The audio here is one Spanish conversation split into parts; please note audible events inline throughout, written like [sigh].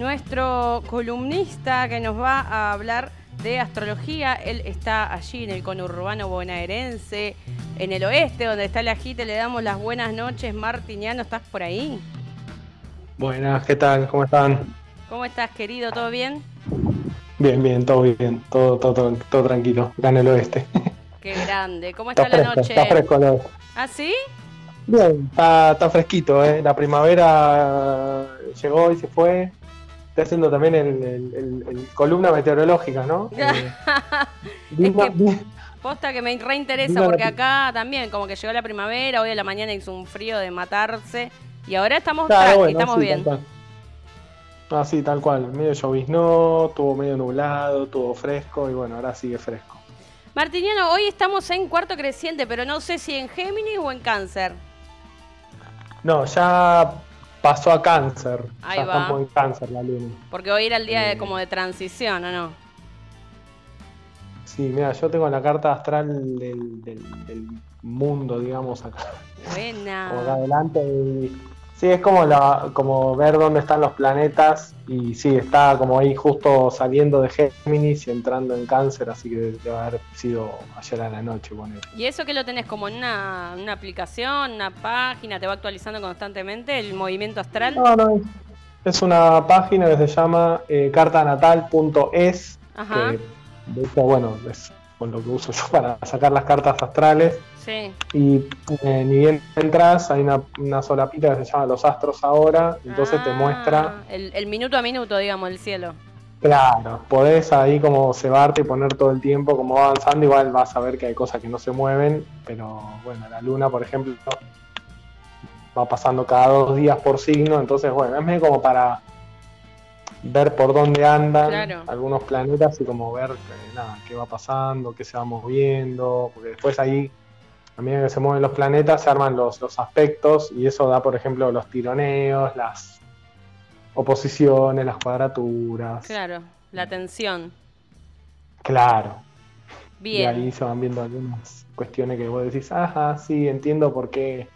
nuestro columnista que nos va a hablar de astrología. Él está allí en el conurbano bonaerense, en el oeste, donde está la agite. Le damos las buenas noches. Martiniano, ¿estás por ahí? Buenas, ¿qué tal? ¿Cómo están? ¿Cómo estás, querido? ¿Todo bien? Bien, bien, todo bien, todo, todo, todo, tranquilo, en el oeste. [laughs] Qué grande. ¿Cómo está, la noche? Está fresco el ¿Ah, sí? Bien, está, está fresquito, ¿eh? La primavera llegó y se fue. Está haciendo también el, columna meteorológica, ¿no? [laughs] es que, posta que me reinteresa porque acá también, como que llegó la primavera, hoy a la mañana hizo un frío de matarse y ahora estamos, estamos bien. Ah, sí, tal cual. Medio lloviznó, tuvo medio nublado, tuvo fresco y bueno, ahora sigue fresco. Martiniano, hoy estamos en cuarto creciente, pero no sé si en Géminis o en Cáncer. No, ya pasó a Cáncer. Ahí ya estamos en Cáncer la luna. Porque hoy era el día de, eh. como de transición, ¿o no? Sí, mira, yo tengo la carta astral del, del, mundo, digamos, acá. Buena. Acá adelante y Sí, es como, la, como ver dónde están los planetas y sí, está como ahí justo saliendo de Géminis y entrando en cáncer, así que debe haber sido ayer a la noche. ¿Y eso que lo tenés como en una, aplicación, una página, te va actualizando constantemente el movimiento astral? No, no, es, una página que se llama eh, cartanatal.es, que de hecho, bueno, es con lo que uso yo para sacar las cartas astrales. Sí. Y eh, ni bien entras, hay una, una solapita que se llama Los Astros Ahora, entonces te ah, muestra... El, minuto a minuto, digamos, el cielo. Claro, podés ahí como cebarte y poner todo el tiempo como va avanzando, igual vas a ver que hay cosas que no se mueven, pero bueno, la luna, por ejemplo, va pasando cada dos días por signo, entonces bueno, es medio como para ver por dónde andan algunos planetas y como ver eh, nada, qué va pasando, qué se va moviendo, porque después ahí, a medida que se mueven los planetas, se arman los, los aspectos y eso da, por ejemplo, los tironeos, las oposiciones, las cuadraturas. Claro, la tensión. Claro. Bien. Y ahí se van viendo algunas cuestiones que vos decís, ajá, sí, entiendo por qué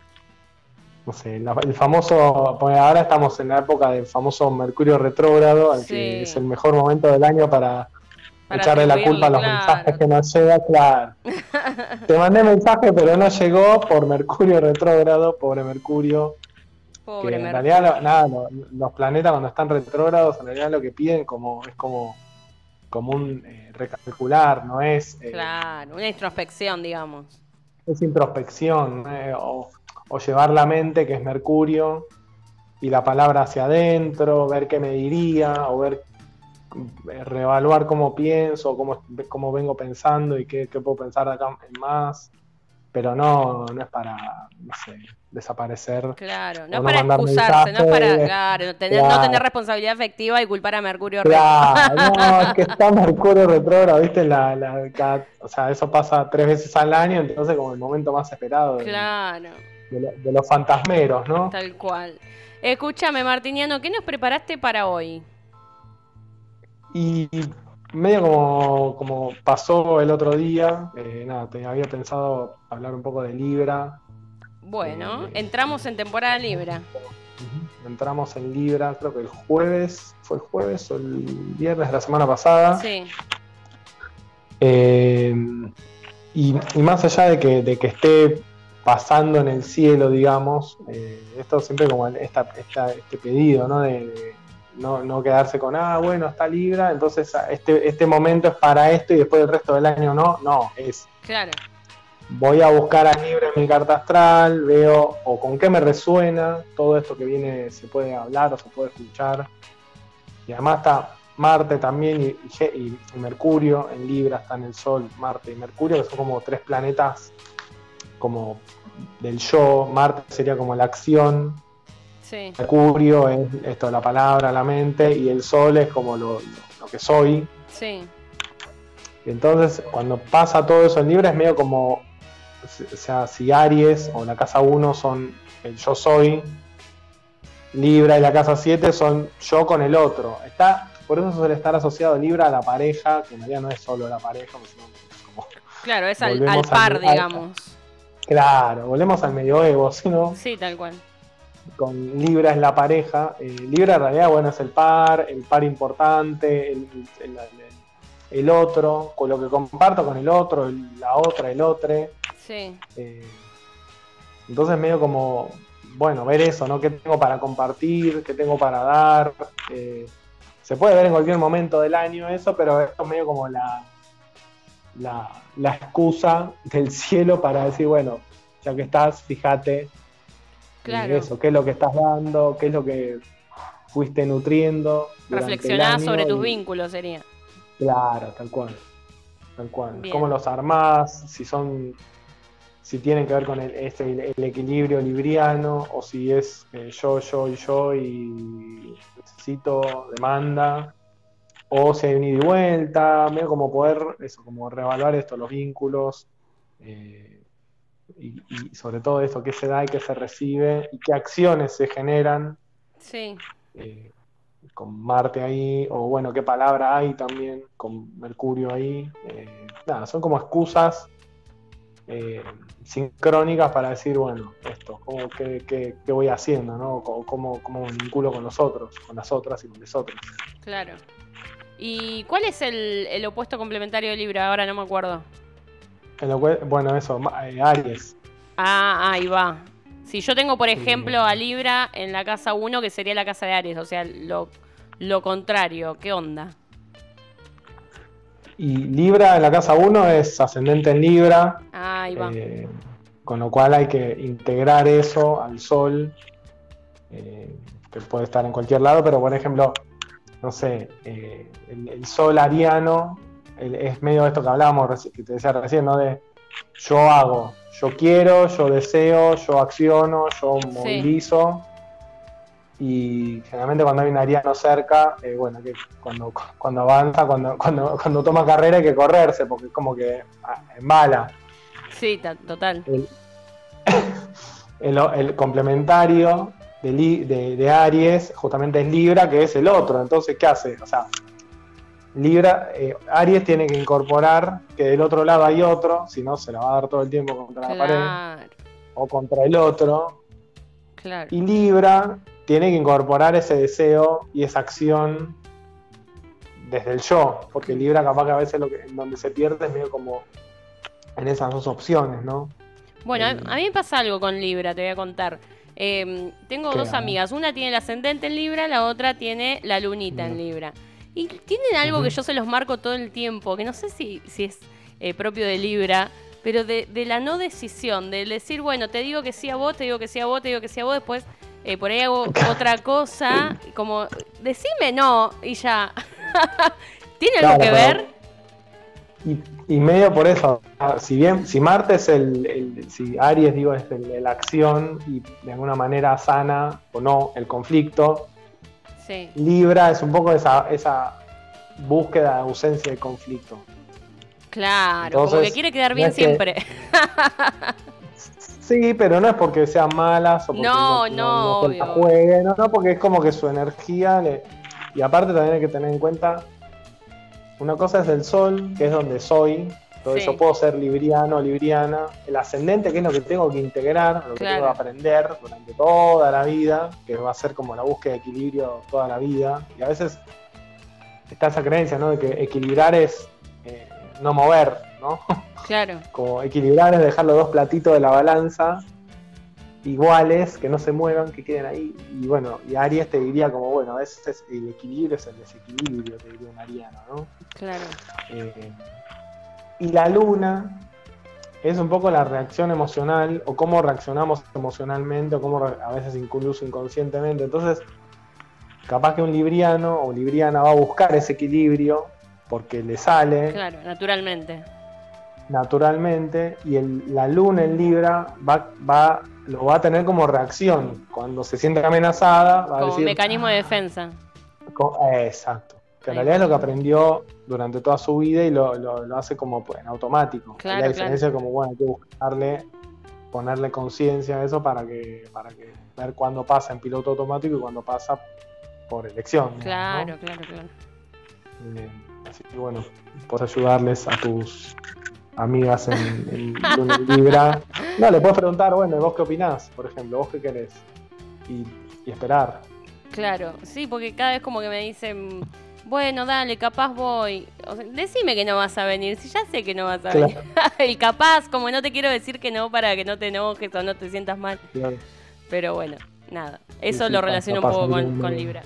no sé, el famoso, pues ahora estamos en la época del famoso Mercurio retrógrado, al que es el mejor momento del año para, echarle la culpa a los mensajes que nos llega, claro. [laughs] Te mandé mensaje, pero no llegó por Mercurio retrógrado, pobre Mercurio. Pobre en realidad, nada, los, planetas cuando están retrógrados, en realidad lo que piden como es como, como un eh, recalcular, no es. Eh, claro, una introspección, digamos. Es introspección, eh, o o llevar la mente, que es Mercurio, y la palabra hacia adentro, ver qué me diría, o ver, eh, reevaluar cómo pienso, cómo, cómo vengo pensando y qué, puedo pensar de acá en más. Pero no, no es para, no sé, desaparecer. Claro, no es para excusarse, no es para claro, no tener responsabilidad efectiva y culpar a Mercurio Claro, [laughs] no, es que está Mercurio retrógrado, ¿viste? La, la, o sea, eso pasa tres veces al año, entonces como el momento más esperado. Claro de, los fantasmeros, ¿no? Tal cual. Escúchame, Martiniano, ¿qué nos preparaste para hoy? Y medio como, pasó el otro día, eh, nada, te había pensado hablar un poco de Libra. Bueno, eh, entramos en temporada Libra. Entramos en Libra, creo que el jueves, fue el jueves o el viernes de la semana pasada. Sí. Eh, y, más allá de que, de que esté pasando en el cielo, digamos. Eh, esto siempre como esta, este pedido, ¿no? De, no, quedarse con, ah, bueno, está Libra, entonces este, este momento es para esto y después el resto del año no. No, es. Claro. Voy a buscar a Libra en mi carta astral, veo o con qué me resuena, todo esto que viene se puede hablar o se puede escuchar. Y además está Marte también y, y Mercurio, en Libra están el Sol, Marte y Mercurio, que son como tres planetas como del yo, Marte sería como la acción, Mercurio es esto, la palabra, la mente, y el Sol es como lo, que soy. Sí. Y entonces, cuando pasa todo eso en Libra, es medio como, o sea, si Aries o la casa 1 son el yo soy, Libra y la casa 7 son yo con el otro. Está, por eso suele estar asociado Libra a la pareja, que en realidad no es solo la pareja, sino como Claro, es al, par, digamos. Claro, volvemos al medioevo, [laughs] ¿sí no? Sí, tal cual. con Libra es la pareja. Eh, Libra en realidad, bueno, es el par, el par importante, el, el, otro, con lo que comparto con el otro, la otra, el otro. Sí. Eh, entonces medio como, bueno, ver eso, ¿no? ¿Qué tengo para compartir? ¿Qué tengo para dar? Eh, se puede ver en cualquier momento del año eso, pero es medio como la, la, la excusa del cielo para decir, bueno, ya que estás, fíjate Claro. Eso, qué es lo que estás dando, qué es lo que fuiste nutriendo. Reflexionar sobre tus vínculos sería. Claro, tal cual. Tal cual. Cómo los armás, si son si tienen que ver con el, este, el equilibrio libriano o si es eh, yo, yo y yo y necesito demanda o si hay un ida y vuelta, medio como poder, eso, como reevaluar esto, los vínculos, eh, y, sobre todo eso, qué se da y qué se recibe y qué acciones se generan. Sí. Eh, con Marte ahí, o bueno, qué palabra hay también, con Mercurio ahí. Eh, nada, son como excusas eh, sincrónicas para decir, bueno, esto, cómo, qué, voy haciendo, ¿no? Cómo, cómo, me vinculo con los otros, con las otras y con los otros. Claro. ¿Y cuál es el, el opuesto complementario de Libra? Ahora no me acuerdo bueno, eso, eh, Aries. Ah, ahí va. Si yo tengo, por ejemplo, a Libra en la casa 1, que sería la casa de Aries, o sea, lo, lo contrario, ¿qué onda? Y Libra en la casa 1 es ascendente en Libra. Ah, ahí va. Eh, con lo cual hay que integrar eso al Sol, eh, que puede estar en cualquier lado, pero por ejemplo, no sé, el, Sol ariano es medio esto que hablábamos, que te decía recién, ¿no? De yo hago, yo quiero, yo deseo, yo acciono, yo movilizo. Y generalmente cuando hay un ariano cerca, eh, bueno, que cuando, cuando avanza, cuando, cuando, cuando toma carrera hay que correrse, porque es como que ah, mala. Sí, total. [coughs] El, el, complementario de, de, de, Aries justamente es Libra, que es el otro. Entonces, ¿qué hace? O sea, Libra, eh, Aries tiene que incorporar que del otro lado hay otro, si no se la va a dar todo el tiempo contra la pared o contra el otro. Y Libra tiene que incorporar ese deseo y esa acción desde el yo, porque Libra capaz que a veces lo que, donde se pierde es medio como en esas dos opciones, ¿no? Bueno, a eh, mí me pasa algo con Libra, te voy a contar. Em, tengo dos amigas, una tiene el ascendente en Libra, la otra tiene la lunita en Libra. Y tienen algo que yo se los marco todo el tiempo, que no sé si, si es eh, propio de Libra, pero de, la no decisión, de decir, bueno, te digo que sí a vos, te digo que sí a vos, te digo que sí a vos, después eh, por ahí hago [laughs] otra cosa, como, decime no, y ya. [laughs] ¿Tiene algo que ver? Y, medio por eso, si bien, si Marte es el, si Aries, digo, es la acción y de alguna manera sana o no el conflicto, Libra es un poco esa, esa búsqueda de ausencia de conflicto. Claro, como que quiere quedar bien siempre. [laughs] sí, pero no es porque sean malas o porque no, no, no, jueguen, no, porque es como que su energía y aparte también hay que tener en cuenta una cosa es el sol, que es donde soy, entonces yo puedo ser libriano, libriana. El ascendente, que es lo que tengo que integrar, lo que tengo que aprender durante toda la vida, que va a ser como la búsqueda de equilibrio toda la vida. Y a veces está esa creencia, ¿no? De que equilibrar es eh, no mover, ¿no? [laughs] Claro. como equilibrar es dejar los dos platitos de la balanza iguales, que no se muevan, que queden ahí. Y bueno, y Aries te diría como, bueno, a veces el equilibrio es el desequilibrio, te diría un ariano, ¿no? Claro. Eh, y la luna es un poco la reacción emocional o cómo reaccionamos emocionalmente o cómo a veces incluso inconscientemente. Entonces, capaz que un libriano o libriana va a buscar ese equilibrio porque le sale. Claro, naturalmente. Naturalmente, y el, la luna en Libra va, va, lo va a tener como reacción. Cuando se siente amenazada, va como a decir. mecanismo de defensa. exacto que en realidad es lo que aprendió durante toda su vida y lo, lo, hace como pues, en automático. la diferencia es como, bueno, hay que buscarle, ponerle conciencia a eso para que, para que ver cuándo pasa en piloto automático y cuándo pasa por elección. Claro, claro, claro. así que bueno, puedes ayudarles a tus amigas en, en Libra. No, le puedes preguntar, bueno, ¿vos qué opinás? Por ejemplo, ¿vos qué querés? y, esperar. Claro, sí, porque cada vez como que me dicen, bueno, dale, capaz voy. decime que no vas a venir, si ya sé que no vas a venir. [laughs] El capaz, como no te quiero decir que no para que no te enojes o no te sientas mal. Pero bueno, nada, eso lo relaciono un poco con Libra.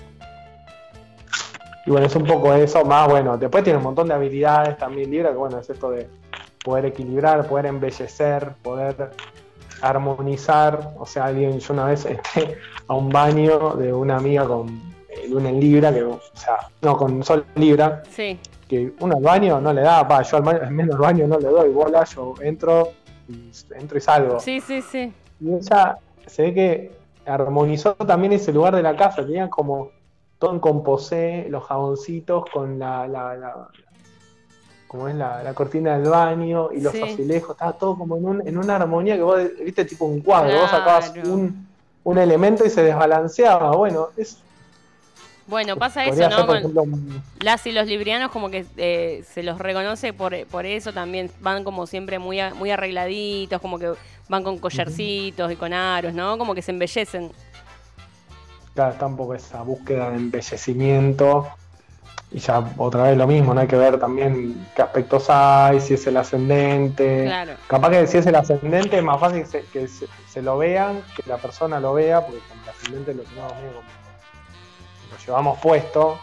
Y bueno, es un poco eso, más bueno, después tiene un montón de habilidades también Libra, que bueno, es esto de poder equilibrar, poder embellecer, poder armonizar. O sea, alguien, yo una vez entré a un baño de una amiga con luna en Libra, que, o sea, no, con sol Libra. Sí. Que uno al baño no le da, pa, yo al, baño, al menos al baño no le doy bola, yo entro y, entro y salgo. Sí, sí, sí. Y ella se ve que armonizó también ese lugar de la casa, tenía como todo en composé, los jaboncitos con la, la, como es la, cortina del baño y los azulejos, estaba todo como en, un, en una armonía que vos viste tipo un cuadro, vos sacabas un, un, elemento y se desbalanceaba. Bueno, es. Bueno, pasa eso, ¿no? Con las y los librianos como que eh, se los reconoce por, por eso también, van como siempre muy, muy arregladitos, como que van con collarcitos y con aros, ¿no? Como que se embellecen claro, está un poco esa búsqueda de embellecimiento. Y ya otra vez lo mismo, no hay que ver también qué aspectos hay, si es el ascendente. Claro. Capaz que si es el ascendente es más fácil que, se, lo vean, que la persona lo vea, porque con el ascendente lo tenemos medio como lo llevamos puesto,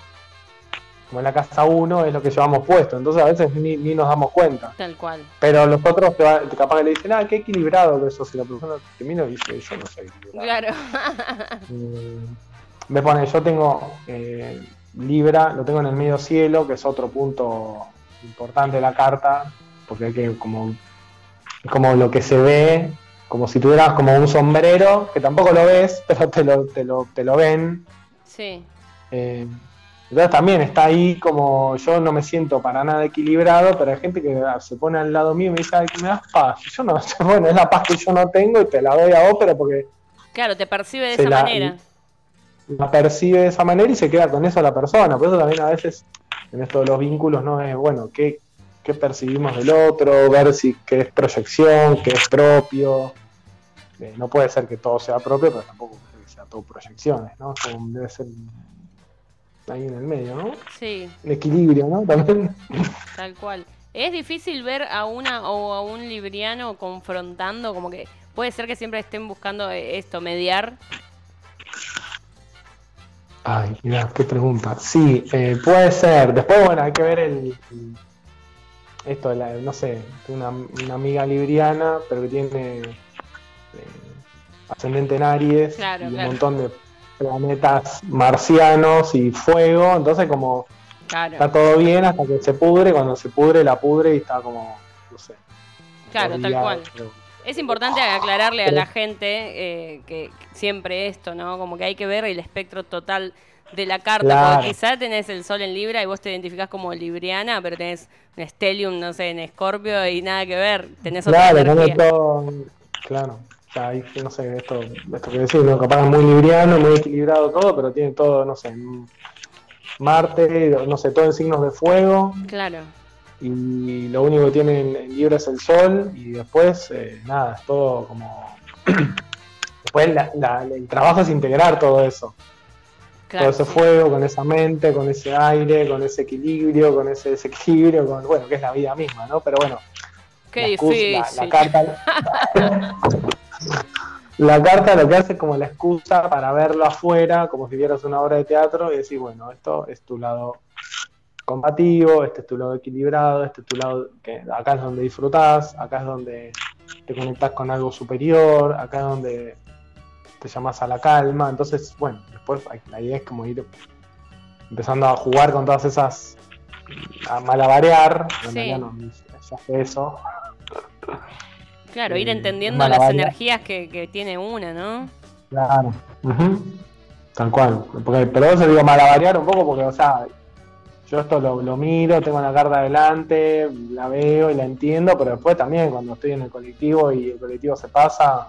como en la casa 1 es lo que llevamos puesto, entonces a veces ni, nos damos cuenta. Tal cual. Pero los otros capaz que le dicen, ah, qué equilibrado eso, si la persona termina y dice, yo no soy equilibrado. Claro. [laughs] Mm, me pone, yo tengo eh, Libra, lo tengo en el medio cielo, que es otro punto importante de la carta, porque hay que como, como lo que se ve, como si tuvieras como un sombrero, que tampoco lo ves, [laughs] pero te lo, te lo, te lo ven. Sí. Eh, entonces también está ahí como yo no me siento para nada equilibrado, pero hay gente que se pone al lado mío y me dice, Ay, que me das paz. yo no, [laughs] bueno, es la paz que yo no tengo y te la doy a vos, pero porque... Claro, te percibe de esa manera. La percibe de esa manera y se queda con eso la persona. Por eso también a veces en esto de los vínculos no es, bueno, ¿qué, qué percibimos del otro? Ver si qué es proyección, qué es propio. Eh, no puede ser que todo sea propio, pero tampoco que sea todo proyecciones, ¿no? Como debe ser ahí en el medio, ¿no? Sí. El equilibrio, ¿no? También. Tal cual. Es difícil ver a una o a un libriano confrontando, como que puede ser que siempre estén buscando eh, esto, mediar. Ay, mira, qué pregunta. Sí, eh, puede ser. Después, bueno, hay que ver el, esto, la, no sé, una, una amiga libriana, pero que tiene eh, ascendente en Aries y un montón de planetas marcianos y fuego, entonces como está todo bien hasta que se pudre, cuando se pudre la pudre y está como, no sé. Claro, tal cual. Es importante aclararle a la gente eh, que siempre esto, ¿no? Como que hay que ver el espectro total de la carta, porque quizás tenés el sol en Libra y vos te identificás como libriana, pero tenés un Stellium, no sé, en Escorpio y nada que ver, tenés otra claro, claro ahí no sé, esto, esto que decís, ¿no? capaz es muy libriano, muy equilibrado todo, pero tiene todo, no sé, Marte, no sé, todo en signos de fuego. Claro. Y lo único que tiene en, Libra es el Sol, y después, eh, nada, es todo como. [clears throat] después el trabajo es integrar todo eso. todo ese fuego, con esa mente, con ese aire, con ese equilibrio, con ese desequilibrio, con, bueno, que es la vida misma, ¿no? Pero bueno, Qué difícil. la, carta, [laughs] la carta lo que hace es como la excusa para verlo afuera, como si vieras una obra de teatro y decir, bueno, esto es tu lado combativo, este es tu lado equilibrado, este es tu lado que acá es donde disfrutás, acá es donde te conectás con algo superior, acá es donde te llamas a la calma. Entonces, bueno, después la idea es como ir empezando a jugar con todas esas, a malabarear, sí. no, eso. Claro, ir entendiendo las energías que, tiene una, ¿no? Claro, tal cual. Porque, pero eso digo malabarear un poco porque, o sea, yo esto lo, miro, tengo la carta adelante, la veo y la entiendo, pero después también cuando estoy en el colectivo y el colectivo se pasa,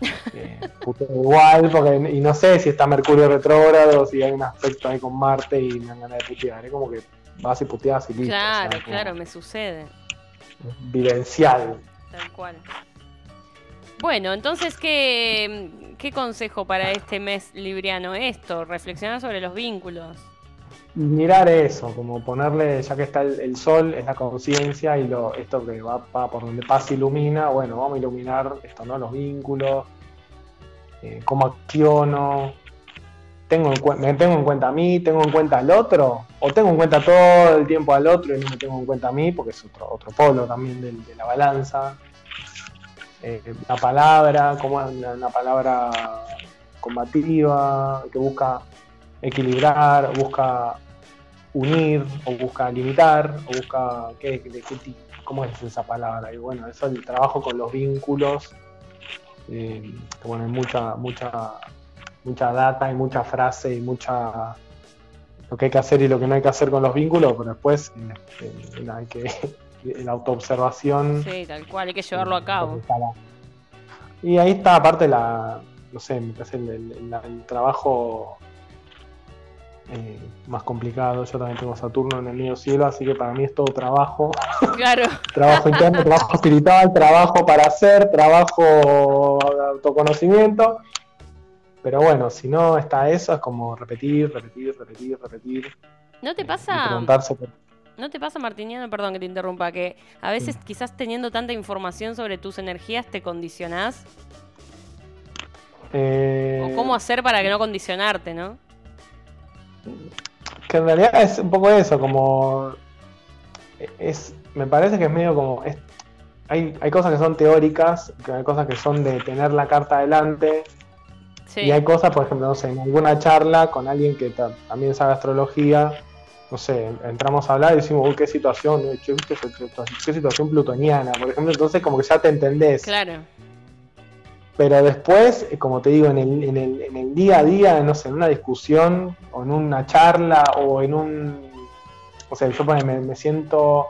[laughs] eh, igual, porque y no sé si está Mercurio retrógrado, si hay un aspecto ahí con Marte y me dan ganas de putear, es como que vas y puteas y listo. Claro, claro, me sucede. Vivencial. Tal cual. Bueno, entonces, ¿qué, ¿qué consejo para este mes libriano? Esto, reflexionar sobre los vínculos. Mirar eso, como ponerle, ya que está el, sol, es la conciencia y lo, esto que va, por donde pasa ilumina, bueno, vamos a iluminar esto, ¿no? Los vínculos, eh, cómo acciono, tengo me tengo en cuenta a mí, tengo en cuenta al otro, o tengo en cuenta todo el tiempo al otro y no me tengo en cuenta a mí, porque es otro, otro polo también de, de la balanza. Eh, la palabra, como una, palabra combativa, que busca equilibrar, busca unir, o busca limitar, o busca qué, cómo es esa palabra. Y bueno, eso el trabajo con los vínculos, eh, bueno, hay mucha, mucha, mucha data y mucha frase y mucha lo que hay que hacer y lo que no hay que hacer con los vínculos, pero después eh, hay que [laughs] la autoobservación. Sí, tal cual, hay que llevarlo a cabo. Y ahí está, aparte, la, no sé, me parece el, trabajo eh, más complicado. Yo también tengo Saturno en el medio cielo, así que para mí es todo trabajo. [laughs] Claro. trabajo interno, trabajo espiritual, trabajo para hacer, trabajo de autoconocimiento. Pero bueno, si no está eso, es como repetir, repetir, repetir, repetir. ¿No te pasa? ¿No te pasa, Martiniano, perdón que te interrumpa, que a veces quizás teniendo tanta información sobre tus energías te condicionás? Eh, ¿O cómo hacer para que no condicionarte, no? Que en realidad es un poco eso, como... es Me parece que es medio como... hay, hay cosas que son teóricas, hay cosas que son de tener la carta adelante, Y hay cosas, por ejemplo, no sé, en alguna charla con alguien que también sabe astrología, no sé, entramos a hablar y decimos, uy, qué situación, qué situación plutoniana, por ejemplo, entonces como que ya te entendés. Claro. Pero después, eh, como te digo, en el, en el, en el día a día, no sé, en una discusión o en una charla o en un... O sea, yo me, me siento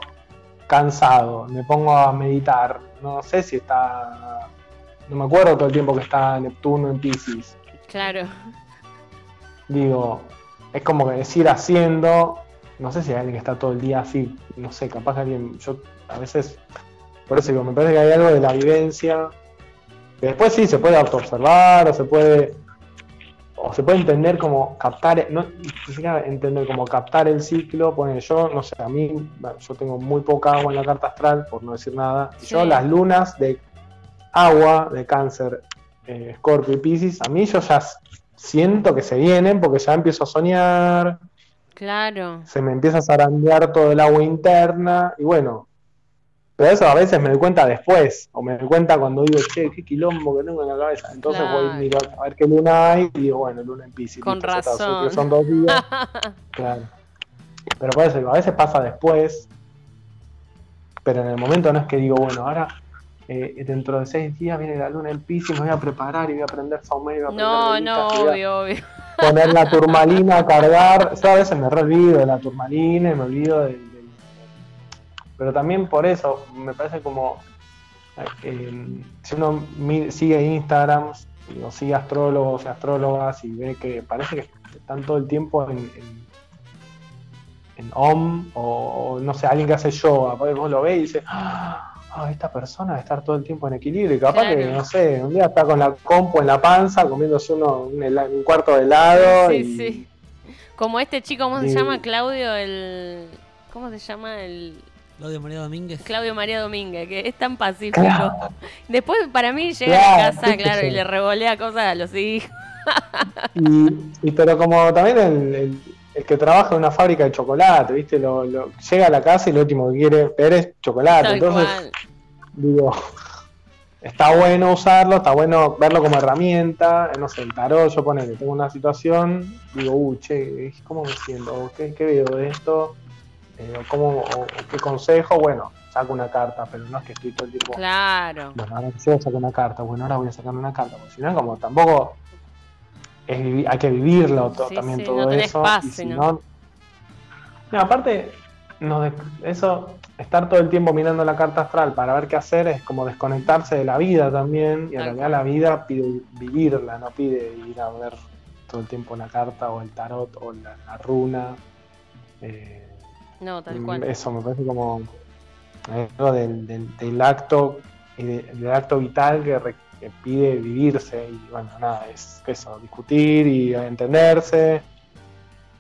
cansado, me pongo a meditar, no sé si está... No me acuerdo todo el tiempo que está Neptuno en Pisces. Claro. Digo, es como que decir haciendo no sé si hay alguien que está todo el día así, no sé, capaz que alguien, yo a veces, por eso digo, me parece que hay algo de la vivencia, que después sí se puede autoobservar, o se puede, o se puede entender como captar, no entender como captar el ciclo, pone yo, no sé, a mí, yo tengo muy poca agua en la carta astral, por no decir nada, yo las lunas de agua, de cáncer, eh, Scorpio y Pisces, a mí yo ya siento que se vienen porque ya empiezo a soñar, Claro. Se me empieza a zarandear todo el agua interna y bueno, pero eso a veces me doy cuenta después, o me doy cuenta cuando digo, che, qué quilombo que tengo en la cabeza. Entonces voy a mirar a ver qué luna hay y digo, bueno, luna en Pisces. Con razón. son dos días. [laughs] claro. Pero por eso a veces pasa después, pero en el momento no es que digo, bueno, ahora eh, dentro de seis días viene la luna en Pisces, me voy a preparar y voy a aprender Saumerio. y voy a No, no, obvio, obvio poner la turmalina a cargar. Yo a veces me olvido de la turmalina y me olvido del, Pero también por eso me parece como. Eh, si uno sigue Instagram o sigue astrólogos y astrólogas y ve que parece que están todo el tiempo en, en, OM o, no sé, alguien que hace yoga, vos lo ves y dices. ¡Ah! ah, esta persona debe estar todo el tiempo en equilibrio. Y capaz que, no sé, un día está con la compu en la panza, comiéndose uno un, cuarto de helado. Sí, sí. Como este chico, ¿cómo se llama? Claudio, el. ¿Cómo se llama? El. Claudio María Domínguez. Claudio María Domínguez, que es tan pacífico. Después, para mí, llega a casa, claro, y le revolea cosas a los hijos. [laughs] y, pero como también el, el, que trabaja en una fábrica de chocolate, ¿viste? Lo, llega a la casa y lo último que quiere ver es chocolate. Entonces, digo, [laughs] está bueno usarlo, está bueno verlo como herramienta, no sé, el tarot, yo pone que tengo una situación, digo, uh, che, ¿cómo me siento? ¿Qué, qué veo de esto? Eh, ¿cómo, ¿Qué consejo? Bueno, saco una carta, pero no es que estoy todo el tiempo. Claro. Bueno, ahora yo sacar una carta, bueno, ahora voy a sacar una carta, porque si no, como tampoco es hay que vivirlo también todo eso. ¿no? no, aparte, no, eso estar todo el tiempo mirando la carta astral para ver qué hacer es como desconectarse de la vida también, y en realidad la vida pide vivirla, no pide ir a ver todo el tiempo la carta o el tarot o la, runa. Eh, no, tal cual. Eso me parece como algo del, del, acto y del acto vital que, pide vivirse y bueno, nada, es eso, discutir y entenderse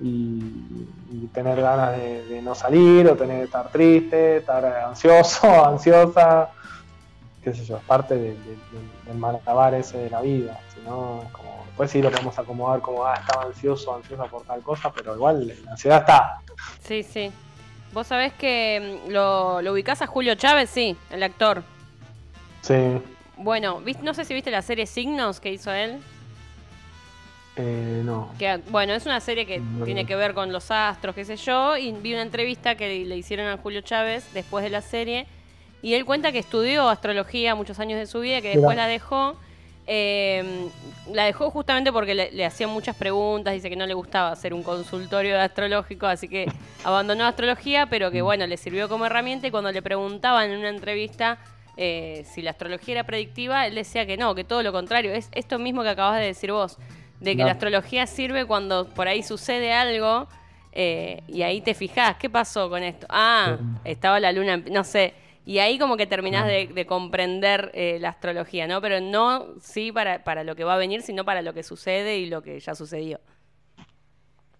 y, tener ganas de, no salir o tener estar triste, estar ansioso, [laughs] ansiosa, qué sé yo, es parte del malabar ese de la vida, si no es como, después sí lo podemos acomodar como, ah, estaba ansioso, ansiosa por tal cosa, pero igual la ansiedad está. Sí, sí. Vos sabés que mm, lo, lo ubicás a Julio Chávez, sí, el actor. Sí. Bueno, no sé si viste la serie Signos que hizo él. Eh, no. Que, bueno, es una serie que tiene que ver con los astros, qué sé yo, y vi una entrevista que le hicieron a Julio Chávez después de la serie, y él cuenta que estudió astrología muchos años de su vida, que después la dejó. Eh, la dejó justamente porque le, le, hacían muchas preguntas, dice que no le gustaba hacer un consultorio astrológico, así que [laughs] abandonó astrología, pero que mm. bueno, le sirvió como herramienta y cuando le preguntaban en una entrevista eh, si la astrología era predictiva, él decía que no, que todo lo contrario. Es esto mismo que acabas de decir vos, de que la astrología sirve cuando por ahí sucede algo eh, y ahí te fijás, ¿qué pasó con esto? Ah, estaba la luna, no sé. Y ahí como que terminás de, comprender eh, la astrología, ¿no? Pero no sí para, para lo que va a venir, sino para lo que sucede y lo que ya sucedió.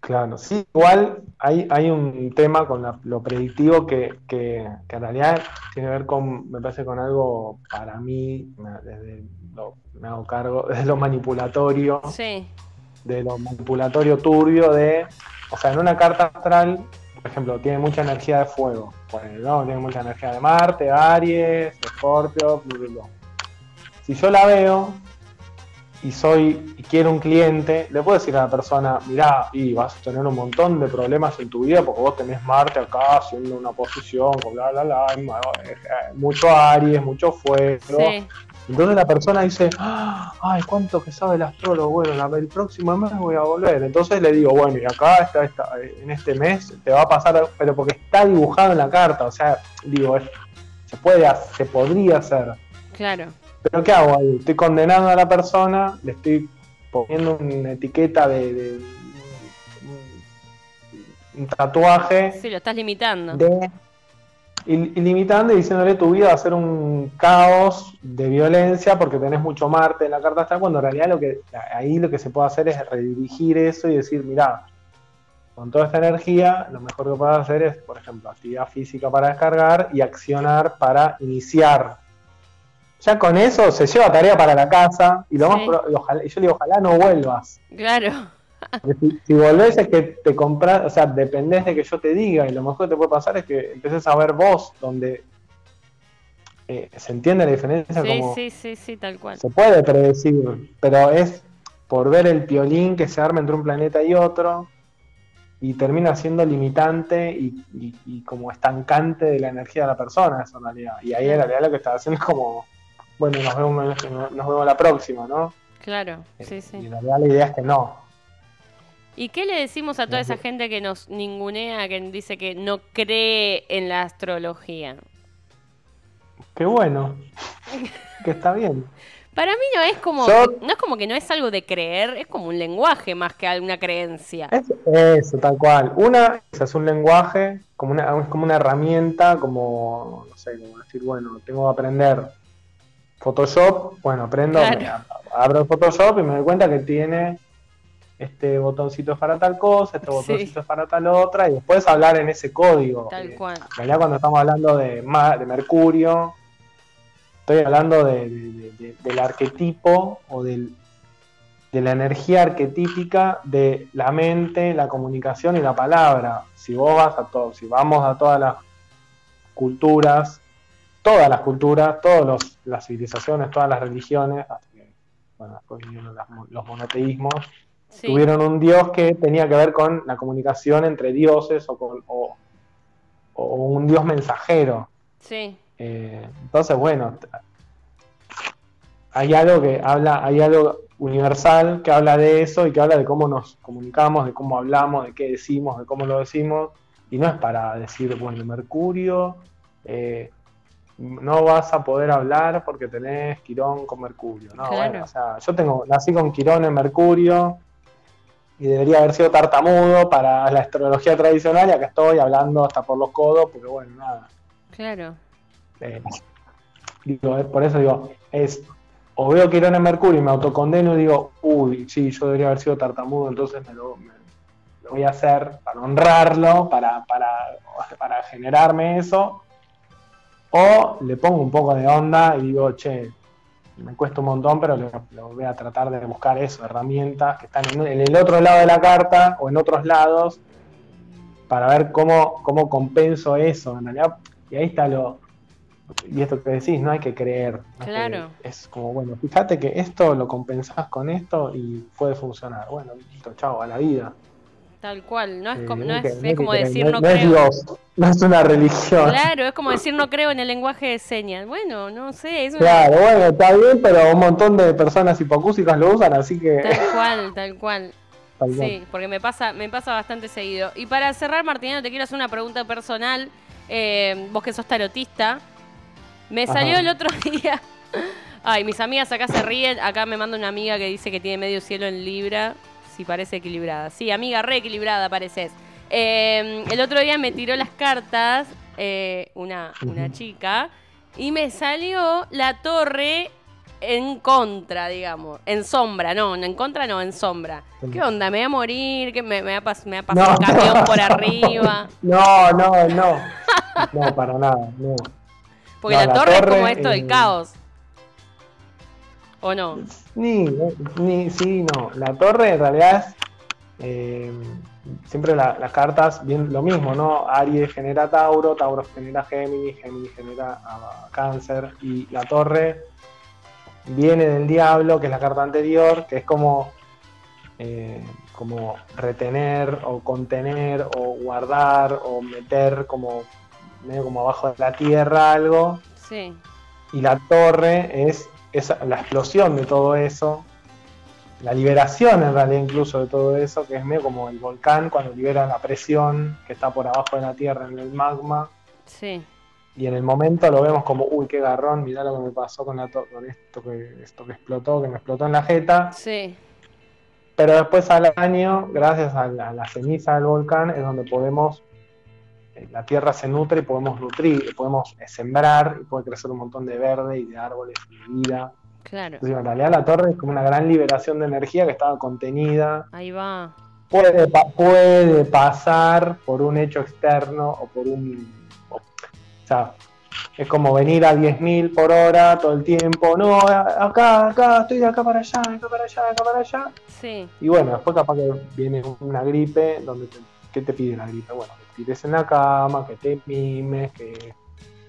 Claro, sí, igual hay, hay un tema con lo predictivo que, que, en realidad tiene que ver con, me parece, con algo para mí, desde lo, me hago cargo, [laughs] desde lo manipulatorio, sí. de lo manipulatorio turbio de, o sea, en una carta astral, por ejemplo, tiene mucha energía de fuego, ¿no? tiene mucha energía de Marte, Aries, Escorpio, si yo la veo, y soy y quiero un cliente, le puedo decir a la persona, mirá, y vas a tener un montón de problemas en tu vida porque vos tenés Marte acá haciendo una posición, bla, bla, bla, eh, mucho Aries, mucho fuego. Entonces la persona dice, ay, cuánto que sabe el astrólogo, bueno, el próximo mes voy a volver. Entonces le digo, bueno, y acá está, está, en este mes te va a pasar, pero porque está dibujado en la carta, o sea, digo, se puede, se podría hacer. Claro. Pero ¿qué hago ahí? Estoy condenando a la persona, le estoy poniendo una etiqueta de, un tatuaje. Sí, lo estás limitando. Y, limitando y diciéndole tu vida va a ser un caos de violencia porque tenés mucho Marte en la carta astral, cuando en realidad lo que ahí lo que se puede hacer es redirigir eso y decir, mira, con toda esta energía, lo mejor que puedes hacer es, por ejemplo, actividad física para descargar y accionar para iniciar ya con eso se lleva tarea para la casa y lo más yo le digo, ojalá no vuelvas. Claro. [laughs] Si, volvés es que te compras, o sea, dependés de que yo te diga y lo mejor que te puede pasar es que empieces a ver vos donde eh, se entiende la diferencia sí, sí, sí, sí, tal cual. Se puede predecir, pero es por ver el piolín que se arma entre un planeta y otro y termina siendo limitante y, como estancante de la energía de la persona, eso en realidad. Y ahí en realidad lo que está haciendo es como bueno, nos vemos, nos vemos la próxima, ¿no? Claro, eh, sí, sí. Y la realidad la idea es que no. ¿Y qué le decimos a toda esa gente que nos ningunea, que dice que no cree en la astrología? Qué bueno, que está bien. Para mí no es como no es como que no es algo de creer, es como un lenguaje más que alguna creencia. Es, eso, tal cual. Una es un lenguaje, como una, es como una herramienta, como, no sé, como decir, bueno, tengo que aprender Photoshop, bueno, prendo, abro Photoshop y me doy cuenta que tiene este botoncito para tal cosa, este botoncito para tal otra, y después hablar en ese código. Tal eh, cual. realidad, cuando estamos hablando de, de Mercurio, estoy hablando del arquetipo o del, de la energía arquetípica de la mente, la comunicación y la palabra. Si vos vas a todo, si vamos a todas las culturas todas las culturas, todas las civilizaciones, todas las religiones, hasta que, bueno, después vinieron los monoteísmos, tuvieron un dios que tenía que ver con la comunicación entre dioses o, con, o, un dios mensajero. Sí. Eh, entonces, bueno, hay algo que habla, hay algo universal que habla de eso y que habla de cómo nos comunicamos, de cómo hablamos, de qué decimos, de cómo lo decimos, y no es para decir, bueno, Mercurio eh, no vas a poder hablar porque tenés Quirón con Mercurio. No, bueno, o sea, yo tengo, nací con Quirón en Mercurio y debería haber sido tartamudo para la astrología tradicional y acá estoy hablando hasta por los codos porque bueno, nada. Claro. Eh, digo, por eso digo, es o veo que Irene Mercurio y me autocondeno y digo, uy, sí, yo debería haber sido tartamudo, entonces me lo, voy a hacer para honrarlo, para, para, para generarme eso. O le pongo un poco de onda y digo, che, me cuesta un montón, pero lo, voy a tratar de buscar eso, herramientas que están en, el otro lado de la carta o en otros lados, para ver cómo, cómo compenso eso. En realidad, y ahí está lo, y esto que decís, no hay que creer. claro. es como, bueno, fíjate que esto lo compensás con esto y puede funcionar. Bueno, listo, chao, a la vida. Tal cual, no es, como, no es, como decir no, creo. Es Dios, [laughs] no es una religión. Claro, es como decir no creo en el lenguaje de señas. Bueno, no sé. Es Claro, bueno, está bien, pero un montón de personas hipocúsicas lo usan, así que. [laughs] Tal cual, tal cual. sí, porque me pasa, me pasa bastante seguido. Y para cerrar, Martiniano, te quiero hacer una pregunta personal. Eh, vos que sos tarotista, me salió el otro [laughs] día. Ay, mis amigas acá se ríen. Acá me manda una amiga que dice que tiene medio cielo en Libra. Si parece equilibrada. Sí, amiga, re equilibrada pareces. Em, el otro día me tiró las cartas eh, una, una chica y me salió la torre en contra, digamos. En sombra, no, en contra no, en sombra. ¿Qué onda? ¿Me voy a morir? ¿Qué me, me, va a, me pasar un camión por arriba? [laughs] No, no, no. No, para nada, no. Porque la, torre, es como esto del caos. ¿O no? Ni, ni, sí, no. La torre en realidad es. Eh, siempre las cartas, bien lo mismo, ¿no? Aries genera Tauro, Tauro genera Géminis, Géminis genera Cáncer. Y la torre viene del Diablo, que es la carta anterior, que es como. Eh, como retener o contener o guardar o meter como medio como abajo de la tierra algo. Sí. Y la torre es, la explosión de todo eso, la liberación en realidad incluso de todo eso, que es medio como el volcán cuando libera la presión que está por abajo de la tierra en el magma. Sí. Y en el momento lo vemos como, uy, qué garrón, mirá lo que me pasó con, la con esto, que, esto que explotó, que me explotó en la jeta. Sí. Pero después al año, gracias a la ceniza del volcán, es donde podemos la tierra se nutre y podemos nutrir, podemos sembrar y puede crecer un montón de verde y de árboles y de vida. Claro. Entonces, en realidad la torre es como una gran liberación de energía que estaba contenida. Ahí va. Puede, puede pasar por un hecho externo o por un... O, sea, es como venir a 10.000 por hora todo el tiempo. No, acá, acá, estoy de acá para allá, acá para allá, acá para allá. Sí. Y bueno, después capaz que viene una gripe donde te, ¿qué te pide la gripe? Bueno, tires en la cama, que te mimes, que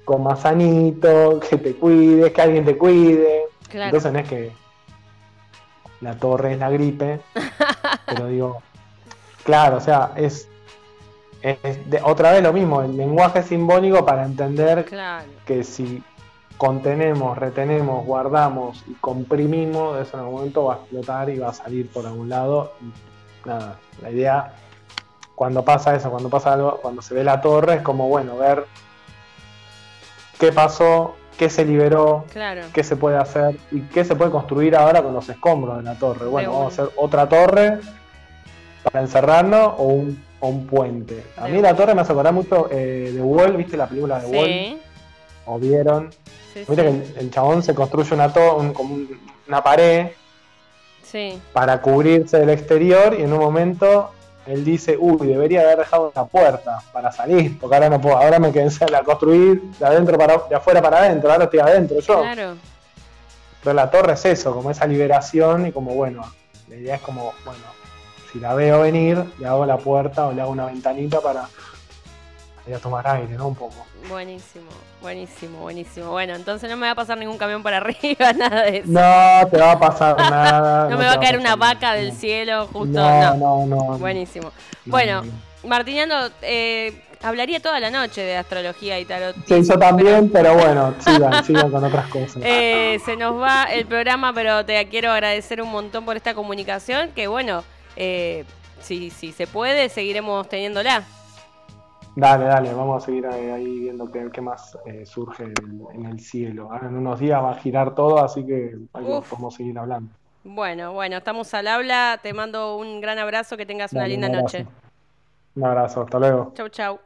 comas sanito, que te cuides, que alguien te cuide. Entonces no es que la torre es la gripe, [laughs] pero digo, claro, o sea, es, otra vez lo mismo, el lenguaje simbólico para entender que si contenemos, retenemos, guardamos y comprimimos, eso en algún momento va a explotar y va a salir por algún lado. nada, la idea cuando pasa eso, cuando pasa algo, cuando se ve la torre, es como, bueno, ver qué pasó, qué se liberó, qué se puede hacer y qué se puede construir ahora con los escombros de la torre. Bueno, vamos a hacer otra torre para encerrarnos o un, un puente. A mí la torre me hace acordar mucho eh, de Wall, ¿viste la película de Wall? ¿O vieron? Viste que el, chabón se construye una, como una pared para cubrirse del exterior y en un momento él dice, uy, debería haber dejado la puerta para salir, porque ahora no puedo, ahora me quedé a construir de adentro para de afuera para adentro, ahora estoy adentro yo. Claro. Pero la torre es eso, como esa liberación y como bueno, la idea es como, bueno, si la veo venir, le hago la puerta o le hago una ventanita para ir a tomar aire, ¿no? Un poco. Buenísimo, buenísimo, buenísimo. Bueno, entonces no me va a pasar ningún camión para [laughs] arriba, nada de eso. No, te va a pasar [laughs] nada. no, me va a caer una vaca del cielo justo. No, no, no. Buenísimo. Bueno, Martiniano, eh, hablaría toda la noche de astrología y tarot. Sí, yo también, [laughs] pero, bueno, sigan, sigan con otras cosas. Eh, se nos va el programa, pero te quiero agradecer un montón por esta comunicación, que bueno, eh, si, si se puede, seguiremos teniéndola. Dale, dale, vamos a seguir ahí viendo qué, más eh, surge en, el cielo. Ahora en unos días va a girar todo, así que podemos seguir hablando. Bueno, bueno, estamos al habla. Te mando un gran abrazo, que tengas una linda noche. Un abrazo, hasta luego. Chau, chau.